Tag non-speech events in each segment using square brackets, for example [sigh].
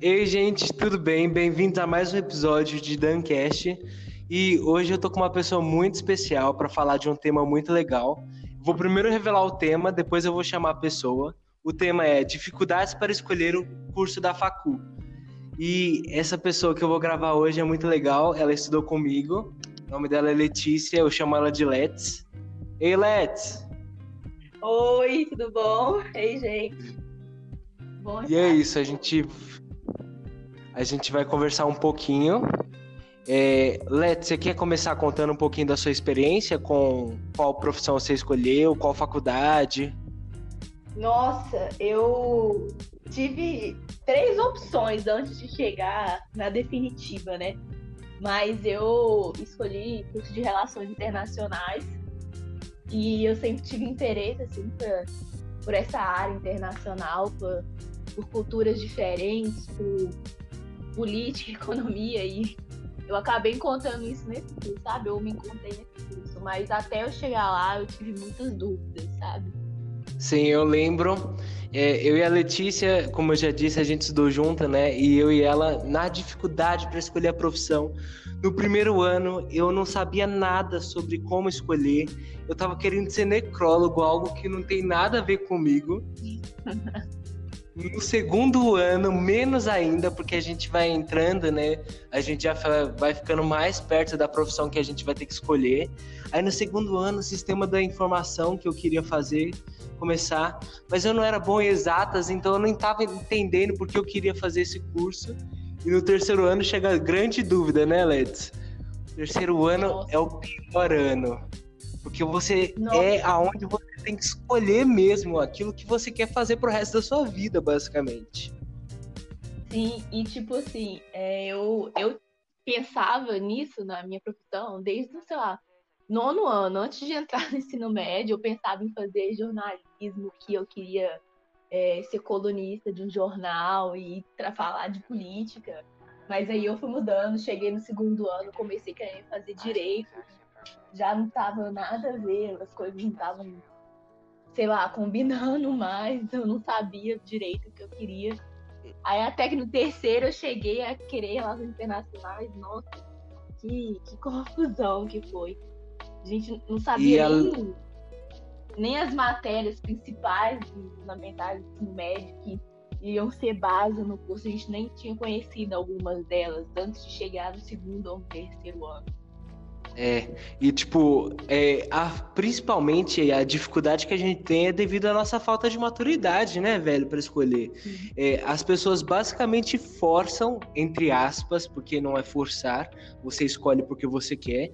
Ei, gente, tudo bem? Bem-vindos a mais um episódio de Dancast. E hoje eu tô com uma pessoa muito especial para falar de um tema muito legal. Vou primeiro revelar o tema, depois eu vou chamar a pessoa. O tema é dificuldades para escolher o curso da facu. E essa pessoa que eu vou gravar hoje é muito legal. Ela estudou comigo. O nome dela é Letícia, eu chamo ela de Let's. Ei, Let's! Oi, tudo bom? Ei, gente. E é isso, a gente a gente vai conversar um pouquinho. É, Let, você quer começar contando um pouquinho da sua experiência com qual profissão você escolheu, qual faculdade? Nossa, eu tive três opções antes de chegar na definitiva, né? Mas eu escolhi curso de Relações Internacionais e eu sempre tive interesse, assim, por, por essa área internacional, por, por culturas diferentes, por política, [laughs] economia e eu acabei encontrando isso nesse curso, sabe? Eu me encontrei nesse curso, mas até eu chegar lá eu tive muitas dúvidas, sabe? Sim, eu lembro. É, eu e a Letícia, como eu já disse, a gente estudou junto, né? E eu e ela, na dificuldade para escolher a profissão. No primeiro ano, eu não sabia nada sobre como escolher. Eu estava querendo ser necrólogo, algo que não tem nada a ver comigo. [laughs] No segundo ano, menos ainda, porque a gente vai entrando, né? A gente já vai ficando mais perto da profissão que a gente vai ter que escolher. Aí no segundo ano, o sistema da informação que eu queria fazer, começar, mas eu não era bom em exatas, então eu não estava entendendo porque eu queria fazer esse curso. E no terceiro ano chega a grande dúvida, né, Let's? Terceiro ano Nossa. é o pior ano. Porque você Nossa. é aonde você tem que escolher mesmo aquilo que você quer fazer pro resto da sua vida, basicamente. Sim, e tipo assim, é, eu, eu pensava nisso na minha profissão desde, sei lá, nono ano, antes de entrar no ensino médio, eu pensava em fazer jornalismo, que eu queria é, ser colunista de um jornal e falar de política. Mas aí eu fui mudando, cheguei no segundo ano, comecei a querer fazer direito, já não tava nada a ver, as coisas não estavam sei lá, combinando mais, eu não sabia direito o que eu queria. Aí até que no terceiro eu cheguei a querer relações internacionais, nossa, que, que confusão que foi. A gente não sabia nem, nem as matérias principais fundamentais do ensino médio que iam ser base no curso, a gente nem tinha conhecido algumas delas antes de chegar no segundo ou terceiro ano. É, e tipo, é, a, principalmente a dificuldade que a gente tem é devido à nossa falta de maturidade, né, velho, para escolher. É, as pessoas basicamente forçam, entre aspas, porque não é forçar, você escolhe porque você quer,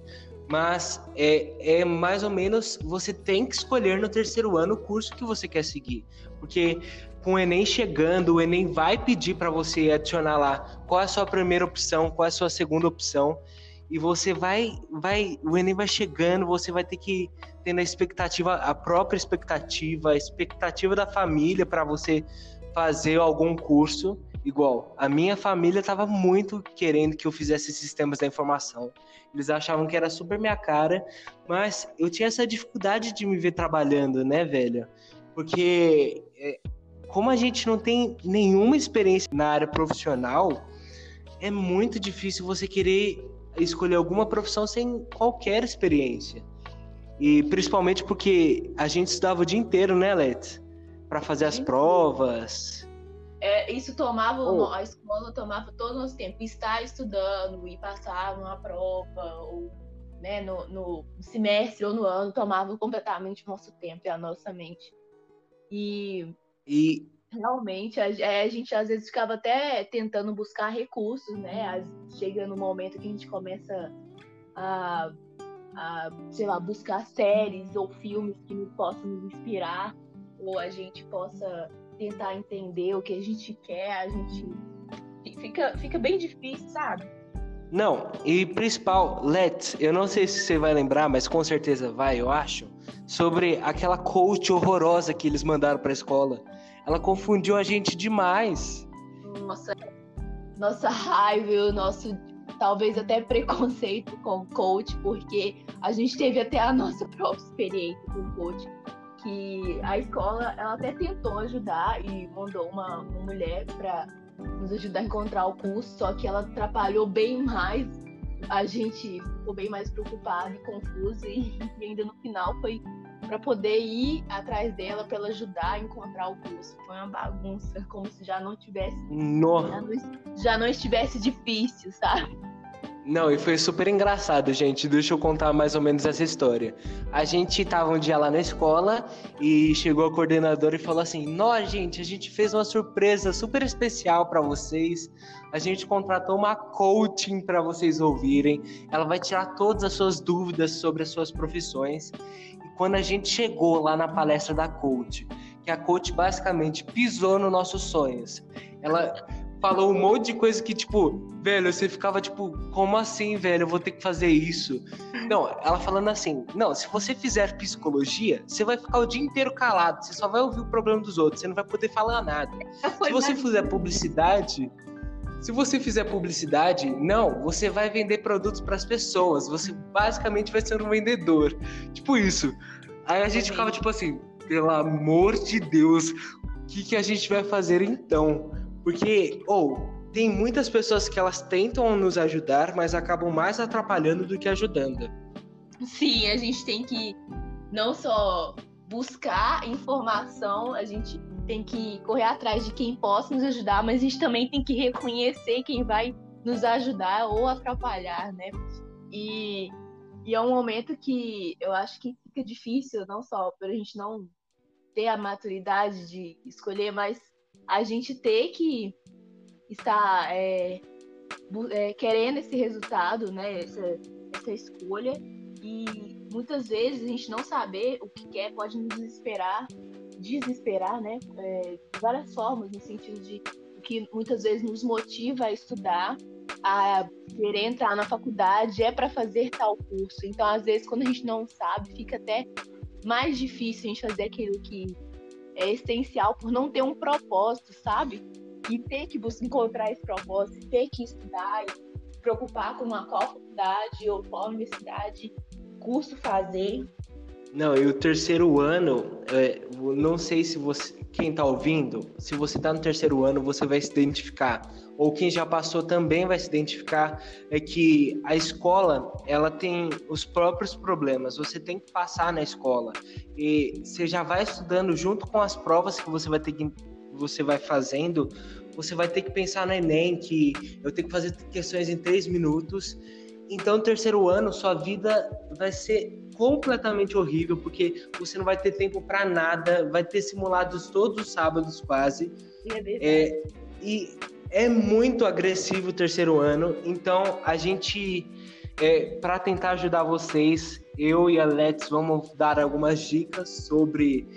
mas é, é mais ou menos você tem que escolher no terceiro ano o curso que você quer seguir, porque com o Enem chegando, o Enem vai pedir para você adicionar lá qual é a sua primeira opção, qual é a sua segunda opção e você vai, vai, o Enem vai chegando, você vai ter que ter a expectativa, a própria expectativa, a expectativa da família para você fazer algum curso. Igual, a minha família estava muito querendo que eu fizesse sistemas da informação. Eles achavam que era super minha cara, mas eu tinha essa dificuldade de me ver trabalhando, né, velho? Porque é, como a gente não tem nenhuma experiência na área profissional, é muito difícil você querer escolher alguma profissão sem qualquer experiência. E principalmente porque a gente estudava o dia inteiro, né, Let? Para fazer as provas. É, isso tomava, oh. a escola tomava todo o nosso tempo. Estar estudando e passar numa prova, ou né, no, no semestre ou no ano, tomava completamente o nosso tempo e a nossa mente. E, e Realmente, a, é, a, gente às vezes ficava até tentando buscar recursos, né? chega no momento que a gente começa a, a, sei lá, buscar séries ou filmes que nos possam nos inspirar, ou a gente possa tentar entender o que a gente quer, a gente fica, fica bem difícil, sabe? Não, e principal, Let's, eu não sei se você vai lembrar, mas com certeza vai, eu acho, sobre aquela coach horrorosa que eles mandaram para a escola ela confundiu a gente demais. Nossa, nossa raiva, o nosso talvez até preconceito com coach, porque a gente teve até a nossa [laughs] própria experiência com coach, que a escola ela até tentou ajudar e mandou uma, uma mulher para nos ajudar a encontrar o curso, só que ela atrapalhou bem mais. A gente ficou bem mais preocupado e confuso e [laughs] ainda no final foi para poder ir atrás dela para ela ajudar a encontrar o curso. Foi uma bagunça, como se já não tivesse no... já, não, já não estivesse difícil, sabe? Não, e foi super engraçado, gente. Deixa eu contar mais ou menos essa história. A gente tava um dia lá na escola e chegou a coordenadora e falou assim: Nós, gente, a gente fez uma surpresa super especial para vocês. A gente contratou uma coaching para vocês ouvirem. Ela vai tirar todas as suas dúvidas sobre as suas profissões. Quando a gente chegou lá na palestra da coach, que a coach basicamente pisou nos nossos sonhos, ela falou um monte de coisa que, tipo, velho, você ficava tipo, como assim, velho? Eu vou ter que fazer isso. Não, ela falando assim, não, se você fizer psicologia, você vai ficar o dia inteiro calado, você só vai ouvir o problema dos outros, você não vai poder falar nada. Se você fizer publicidade, se você fizer publicidade, não, você vai vender produtos para as pessoas, você basicamente vai ser um vendedor. Tipo isso. Aí a gente ficava tipo assim, pelo amor de Deus, o que, que a gente vai fazer então? Porque, ou, oh, tem muitas pessoas que elas tentam nos ajudar, mas acabam mais atrapalhando do que ajudando. Sim, a gente tem que não só buscar informação, a gente tem que correr atrás de quem possa nos ajudar, mas a gente também tem que reconhecer quem vai nos ajudar ou atrapalhar, né? E, e é um momento que eu acho que fica difícil, não só para a gente não ter a maturidade de escolher, mas a gente ter que estar é, é, querendo esse resultado, né? Essa, essa escolha. E muitas vezes a gente não saber o que quer pode nos desesperar, desesperar, né? É, de várias formas, no sentido de que muitas vezes nos motiva a estudar, a querer entrar na faculdade é para fazer tal curso. Então, às vezes, quando a gente não sabe, fica até mais difícil a gente fazer aquilo que é essencial por não ter um propósito, sabe? E ter que buscar encontrar esse propósito, ter que estudar, e preocupar com uma qual faculdade ou qual universidade, curso fazer. Não, e o terceiro ano, é, não sei se você, quem está ouvindo, se você está no terceiro ano, você vai se identificar ou quem já passou também vai se identificar é que a escola ela tem os próprios problemas. Você tem que passar na escola e você já vai estudando junto com as provas que você vai ter que você vai fazendo. Você vai ter que pensar no Enem que eu tenho que fazer questões em três minutos. Então, no terceiro ano, sua vida vai ser completamente horrível porque você não vai ter tempo para nada. Vai ter simulados todos os sábados quase. É, é e é muito agressivo o terceiro ano, então a gente, é, para tentar ajudar vocês, eu e a Let's vamos dar algumas dicas sobre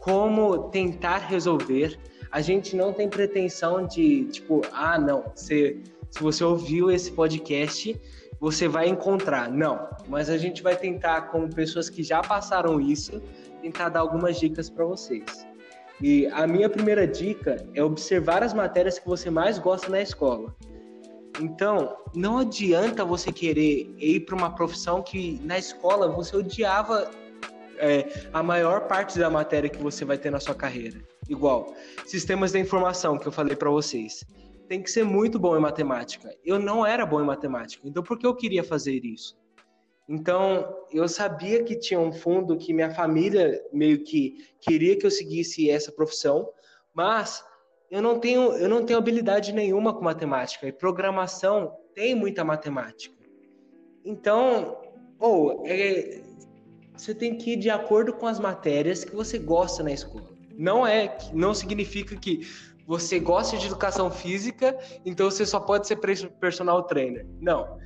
como tentar resolver. A gente não tem pretensão de, tipo, ah, não, você, se você ouviu esse podcast, você vai encontrar. Não, mas a gente vai tentar, como pessoas que já passaram isso, tentar dar algumas dicas para vocês. E a minha primeira dica é observar as matérias que você mais gosta na escola. Então, não adianta você querer ir para uma profissão que na escola você odiava é, a maior parte da matéria que você vai ter na sua carreira. Igual, sistemas da informação que eu falei para vocês. Tem que ser muito bom em matemática. Eu não era bom em matemática, então por que eu queria fazer isso? Então, eu sabia que tinha um fundo que minha família meio que queria que eu seguisse essa profissão, mas eu não tenho, eu não tenho habilidade nenhuma com matemática e programação tem muita matemática. Então, ou é, você tem que ir de acordo com as matérias que você gosta na escola. Não é, não significa que você gosta de educação física, então você só pode ser personal trainer. Não.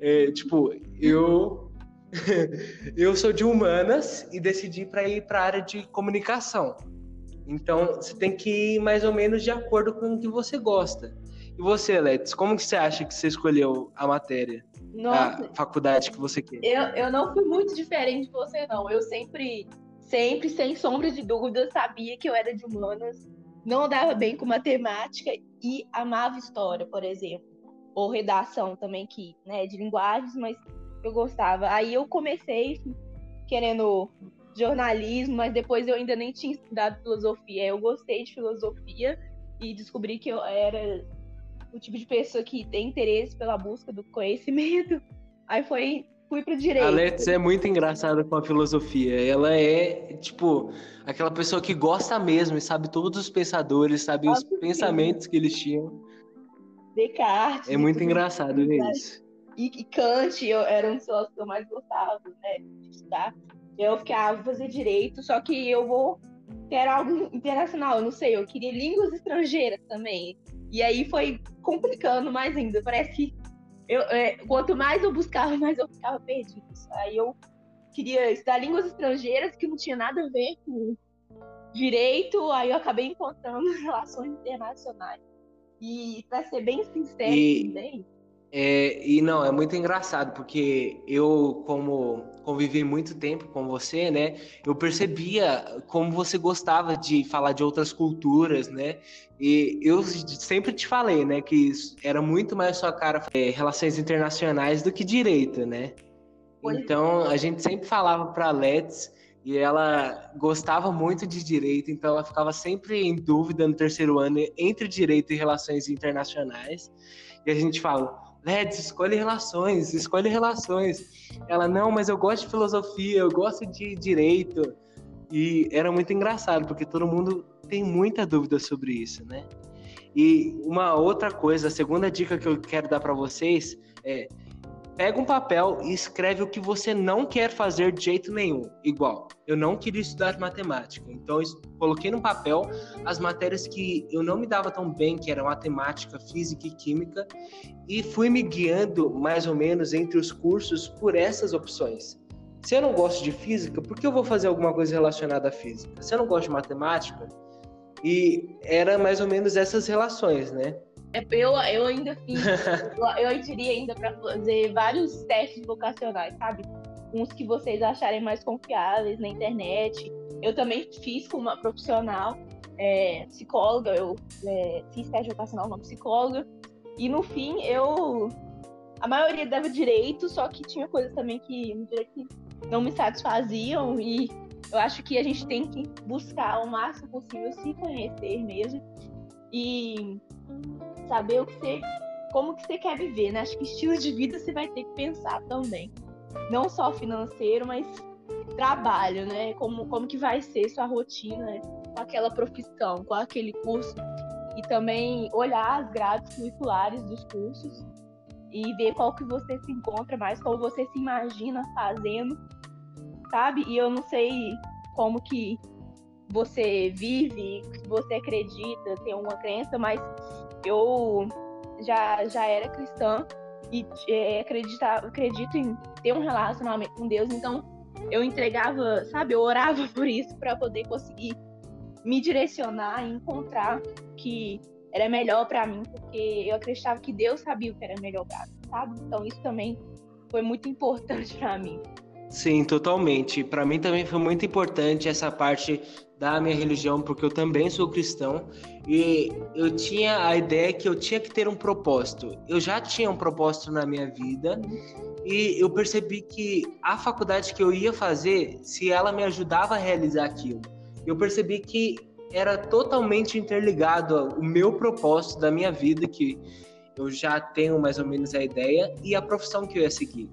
É, tipo, eu [laughs] eu sou de humanas e decidi para ir para a área de comunicação. Então, você tem que ir mais ou menos de acordo com o que você gosta. E você, Letes, como que você acha que você escolheu a matéria? Nossa, a faculdade que você quer? Eu, eu não fui muito diferente de você, não. Eu sempre, sempre, sem sombra de dúvida, sabia que eu era de humanas, não dava bem com matemática e amava história, por exemplo. Ou redação também, que, né, de linguagens, mas eu gostava. Aí eu comecei querendo jornalismo, mas depois eu ainda nem tinha estudado filosofia. Eu gostei de filosofia e descobri que eu era o tipo de pessoa que tem interesse pela busca do conhecimento. Aí foi fui pro direito. A Let's é muito engraçada com a filosofia. Ela é, tipo, aquela pessoa que gosta mesmo e sabe todos os pensadores, sabe Nossa, os pensamentos que eles tinham. Descartes. É muito engraçado ver isso. E, e Kant eu, era um dos que eu mais gostava, né, de estudar. Eu ficava, vou fazer direito, só que eu vou ter algo internacional, eu não sei, eu queria línguas estrangeiras também. E aí foi complicando mais ainda. Parece que eu, é, quanto mais eu buscava, [laughs] mais eu ficava perdido. Aí eu queria estudar línguas estrangeiras que não tinha nada a ver com direito, aí eu acabei encontrando [laughs] relações internacionais. E para ser bem sincero e, também. É, e não, é muito engraçado, porque eu, como convivi muito tempo com você, né? Eu percebia como você gostava de falar de outras culturas, né? E eu sempre te falei, né, que era muito mais sua cara é, relações internacionais do que direito, né? Então a gente sempre falava para Let's e ela gostava muito de direito, então ela ficava sempre em dúvida no terceiro ano entre direito e relações internacionais. E a gente fala, Let's, escolhe relações, escolhe relações. Ela, não, mas eu gosto de filosofia, eu gosto de direito. E era muito engraçado, porque todo mundo tem muita dúvida sobre isso, né? E uma outra coisa, a segunda dica que eu quero dar para vocês é pega um papel e escreve o que você não quer fazer de jeito nenhum. Igual, eu não queria estudar matemática, então coloquei no papel as matérias que eu não me dava tão bem, que eram matemática, física e química, e fui me guiando mais ou menos entre os cursos por essas opções. Se eu não gosto de física, por que eu vou fazer alguma coisa relacionada à física? Se eu não gosto de matemática, e era mais ou menos essas relações, né? É, eu, eu ainda fiz, [laughs] eu, eu diria ainda para fazer vários testes vocacionais, sabe? Uns que vocês acharem mais confiáveis na internet. Eu também fiz com uma profissional, é, psicóloga, eu é, fiz teste vocacional uma psicóloga. E no fim, eu. A maioria dava direito, só que tinha coisas também que que não me satisfaziam. E eu acho que a gente tem que buscar o máximo possível se conhecer mesmo. E saber o que você, como que você quer viver, né? Acho que estilo de vida você vai ter que pensar também. Não só financeiro, mas trabalho, né? Como, como que vai ser sua rotina com aquela profissão, com aquele curso. E também olhar as grades curriculares dos cursos e ver qual que você se encontra mais, qual você se imagina fazendo, sabe? E eu não sei como que você vive, se você acredita, tem uma crença, mas eu já, já era cristã e é, acreditava, acredito em ter um relacionamento com Deus, então eu entregava, sabe, eu orava [laughs] por isso para poder conseguir me direcionar e encontrar que era melhor para mim, porque eu acreditava que Deus sabia o que era melhor para mim, sabe? Então isso também foi muito importante para mim. Sim, totalmente. Para mim também foi muito importante essa parte da minha religião, porque eu também sou cristão e eu tinha a ideia que eu tinha que ter um propósito. Eu já tinha um propósito na minha vida e eu percebi que a faculdade que eu ia fazer, se ela me ajudava a realizar aquilo, eu percebi que era totalmente interligado o meu propósito da minha vida, que eu já tenho mais ou menos a ideia, e a profissão que eu ia seguir.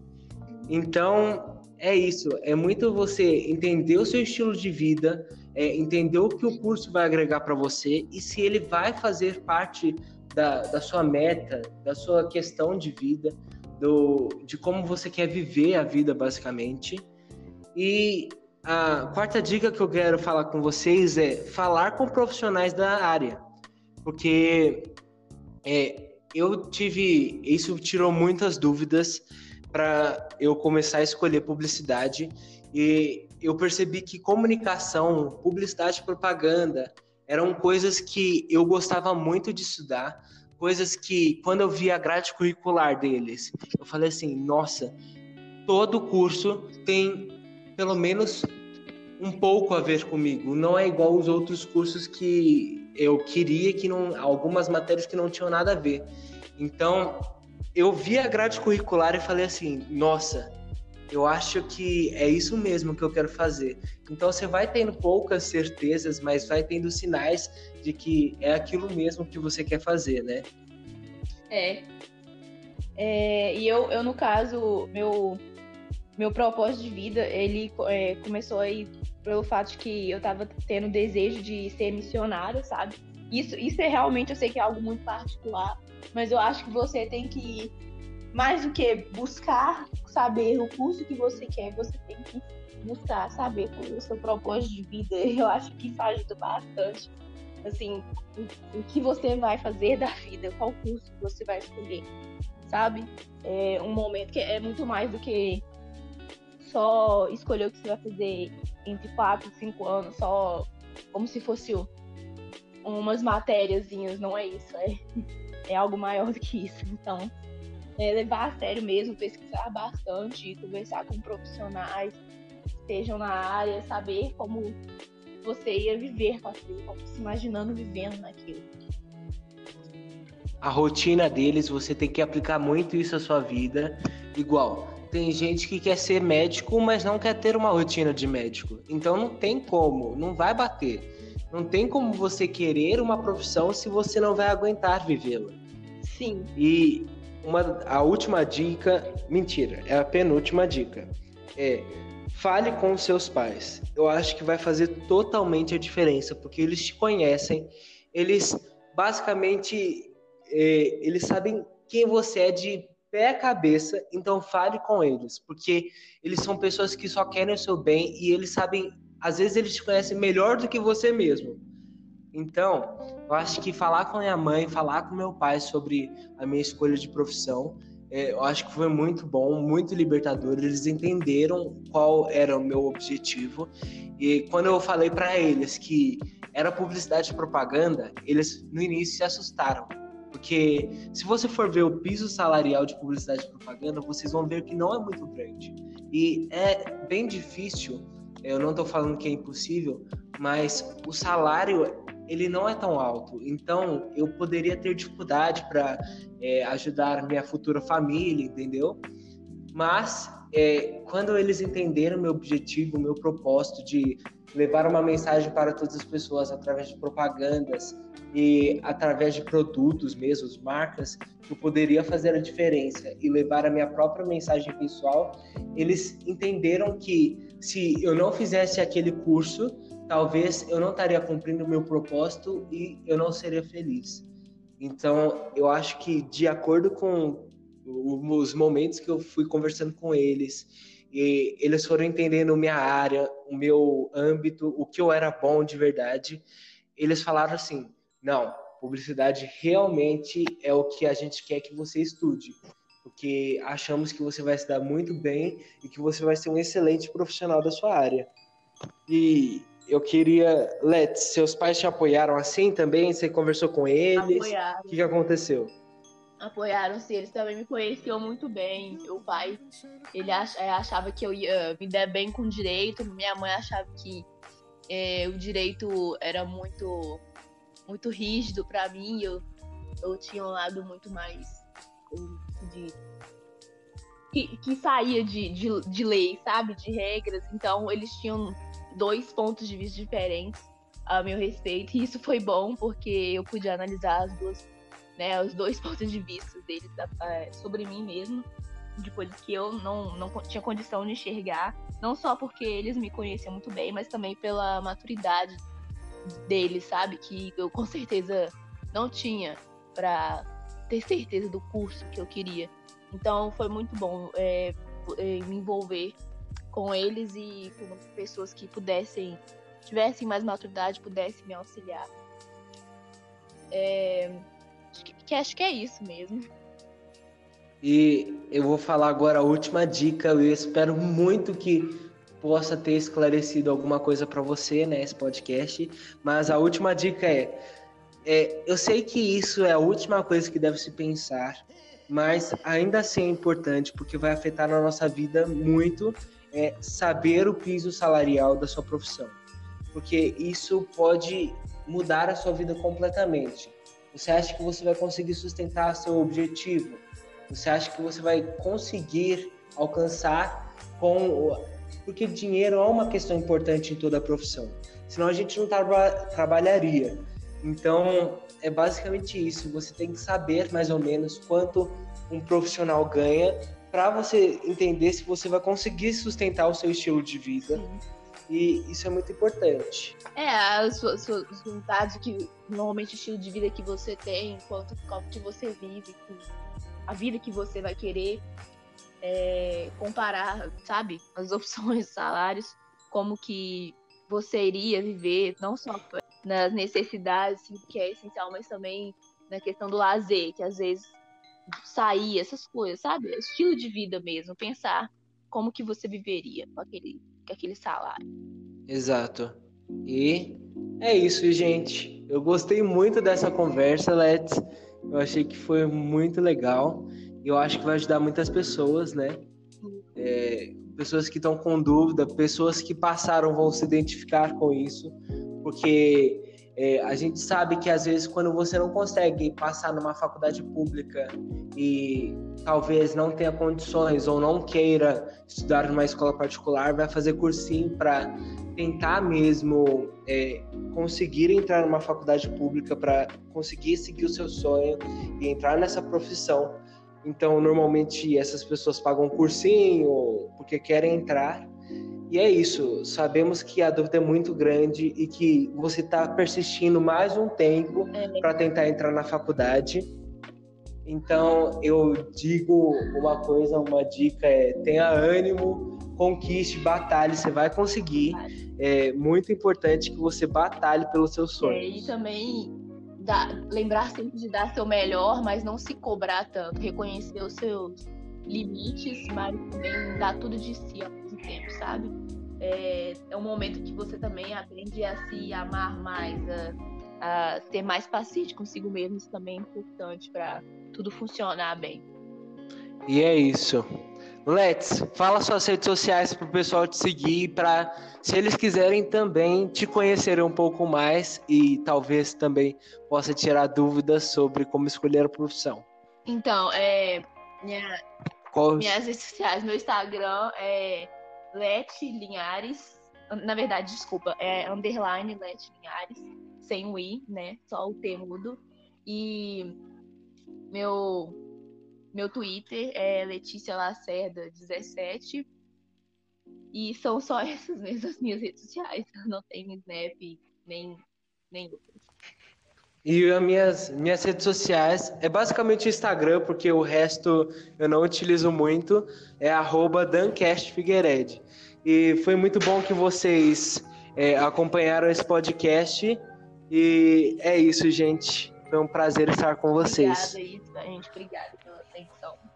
Então, é isso. É muito você entender o seu estilo de vida, é, entender o que o curso vai agregar para você e se ele vai fazer parte da, da sua meta, da sua questão de vida, do, de como você quer viver a vida, basicamente. E a quarta dica que eu quero falar com vocês é falar com profissionais da área, porque é, eu tive. Isso tirou muitas dúvidas para eu começar a escolher publicidade e eu percebi que comunicação, publicidade e propaganda eram coisas que eu gostava muito de estudar, coisas que quando eu vi a grade curricular deles, eu falei assim, nossa, todo curso tem pelo menos um pouco a ver comigo. Não é igual os outros cursos que eu queria que não algumas matérias que não tinham nada a ver. Então, eu vi a grade curricular e falei assim: nossa, eu acho que é isso mesmo que eu quero fazer. Então você vai tendo poucas certezas, mas vai tendo sinais de que é aquilo mesmo que você quer fazer, né? É. é e eu, eu, no caso, meu, meu propósito de vida, ele é, começou aí pelo fato de que eu tava tendo desejo de ser missionária, sabe? Isso, isso é realmente, eu sei que é algo muito particular, mas eu acho que você tem que, mais do que buscar saber o curso que você quer, você tem que buscar saber qual é o seu propósito de vida. [laughs] Eu acho que isso ajuda bastante. Assim, o que você vai fazer da vida, qual curso você vai escolher, sabe? É um momento que é muito mais do que só escolher o que você vai fazer entre 4 e 5 anos, só como se fosse umas matériazinhas, não é isso, é, [laughs] é algo maior do que isso. Então, é levar a sério mesmo, pesquisar bastante, conversar com profissionais que estejam na área, saber como você ia viver com aquilo, como se imaginando vivendo naquilo. A rotina deles, você tem que aplicar muito isso à sua vida. Igual, tem gente que quer ser médico, mas não quer ter uma rotina de médico. Então não tem como, não vai bater. Não tem como você querer uma profissão se você não vai aguentar vivê-la. Sim. E uma, a última dica, mentira, é a penúltima dica. É fale com seus pais. Eu acho que vai fazer totalmente a diferença, porque eles te conhecem, eles basicamente é, eles sabem quem você é de pé a cabeça, então fale com eles, porque eles são pessoas que só querem o seu bem e eles sabem, às vezes eles te conhecem melhor do que você mesmo. Então, eu acho que falar com minha mãe, falar com meu pai sobre a minha escolha de profissão, é, eu acho que foi muito bom, muito libertador. Eles entenderam qual era o meu objetivo. E quando eu falei para eles que era publicidade e propaganda, eles no início se assustaram. Porque se você for ver o piso salarial de publicidade e propaganda, vocês vão ver que não é muito grande. E é bem difícil, eu não estou falando que é impossível, mas o salário ele não é tão alto. Então, eu poderia ter dificuldade para é, ajudar minha futura família, entendeu? Mas, é, quando eles entenderam meu objetivo, meu propósito de levar uma mensagem para todas as pessoas através de propagandas e através de produtos mesmo, marcas, eu poderia fazer a diferença e levar a minha própria mensagem pessoal, eles entenderam que se eu não fizesse aquele curso, talvez eu não estaria cumprindo o meu propósito e eu não seria feliz. Então, eu acho que de acordo com os momentos que eu fui conversando com eles, e eles foram entendendo minha área, o meu âmbito, o que eu era bom de verdade, eles falaram assim: "Não, publicidade realmente é o que a gente quer que você estude, porque achamos que você vai se dar muito bem e que você vai ser um excelente profissional da sua área". E eu queria. Let, seus pais te apoiaram assim também? Você conversou com eles? Apoiaram. O que, que aconteceu? Apoiaram, sim. Eles também me conheciam muito bem. Meu pai, ele é, achava que eu ia me dar bem com direito. Minha mãe achava que é, o direito era muito, muito rígido para mim. Eu, eu tinha um lado muito mais de que, que saía de, de, de lei, sabe? De regras. Então, eles tinham dois pontos de vista diferentes a meu respeito. E isso foi bom, porque eu pude analisar as duas, né, os dois [laughs] pontos de vista deles sobre mim mesmo, de coisas que eu não, não tinha condição de enxergar. Não só porque eles me conheciam muito bem, mas também pela maturidade deles, sabe? Que eu com certeza não tinha para ter certeza do curso que eu queria. Então foi muito bom é, é, me envolver com eles e com pessoas que pudessem, tivessem mais maturidade, pudessem me auxiliar. É, acho, que, que, acho que é isso mesmo. E eu vou falar agora a última dica. Eu espero muito que possa ter esclarecido alguma coisa para você né, podcast. Mas a última dica é, é: eu sei que isso é a última coisa que deve se pensar, mas ainda assim é importante porque vai afetar na nossa vida muito é saber o piso salarial da sua profissão, porque isso pode mudar a sua vida completamente. Você acha que você vai conseguir sustentar seu objetivo? Você acha que você vai conseguir alcançar com porque dinheiro é uma questão importante em toda a profissão. Senão a gente não tra trabalharia. Então, é basicamente isso. Você tem que saber mais ou menos quanto um profissional ganha para você entender se você vai conseguir sustentar o seu estilo de vida. Sim. E isso é muito importante. É, as suas, suas vontades, que normalmente o estilo de vida que você tem, quanto que você vive, a vida que você vai querer é, comparar, sabe, as [laughs] opções, salários, como que você iria viver, não só nas necessidades, que é essencial, mas também na questão do lazer, que às vezes sair, essas coisas, sabe? Estilo de vida mesmo, pensar como que você viveria com aquele, com aquele salário. Exato. E é isso, gente. Eu gostei muito dessa conversa, Let's. Eu achei que foi muito legal. Eu acho que vai ajudar muitas pessoas, né? É, pessoas que estão com dúvida, pessoas que passaram vão se identificar com isso, porque é, a gente sabe que às vezes quando você não consegue passar numa faculdade pública e talvez não tenha condições ou não queira estudar numa escola particular, vai fazer cursinho para tentar mesmo é, conseguir entrar numa faculdade pública para conseguir seguir o seu sonho e entrar nessa profissão. Então, normalmente essas pessoas pagam cursinho porque querem entrar e é isso, sabemos que a dúvida é muito grande e que você está persistindo mais um tempo é. para tentar entrar na faculdade. Então, eu digo uma coisa, uma dica é: tenha ânimo, conquiste, batalhe, você vai conseguir. É muito importante que você batalhe pelos seus sonhos. É, e também lembrar sempre de dar seu melhor, mas não se cobrar tanto, reconhecer os seus limites, mas também dar tudo de si mesmo tempo, sabe? É, é um momento que você também aprende a se amar mais, a, a ser mais paciente consigo mesmo. Isso também é importante para tudo funcionar bem. E é isso. Let's, fala suas redes sociais para o pessoal te seguir, para se eles quiserem também te conhecer um pouco mais e talvez também possa tirar dúvidas sobre como escolher a profissão. Então, é, minha, minhas redes sociais, meu Instagram é Lete Linhares. Na verdade, desculpa, é underline Lete Linhares, sem o i, né? Só o T mudo. E meu meu Twitter é Letícia Lacerda 17. E são só [laughs] essas mesmo as minhas redes sociais. Não tem Snap nem nem outras. E as minhas, minhas redes sociais é basicamente o Instagram, porque o resto eu não utilizo muito, é arroba dancastfigueired. E foi muito bom que vocês é, acompanharam esse podcast. E é isso, gente. Foi um prazer estar com vocês. Obrigada. Gente, obrigada pela atenção.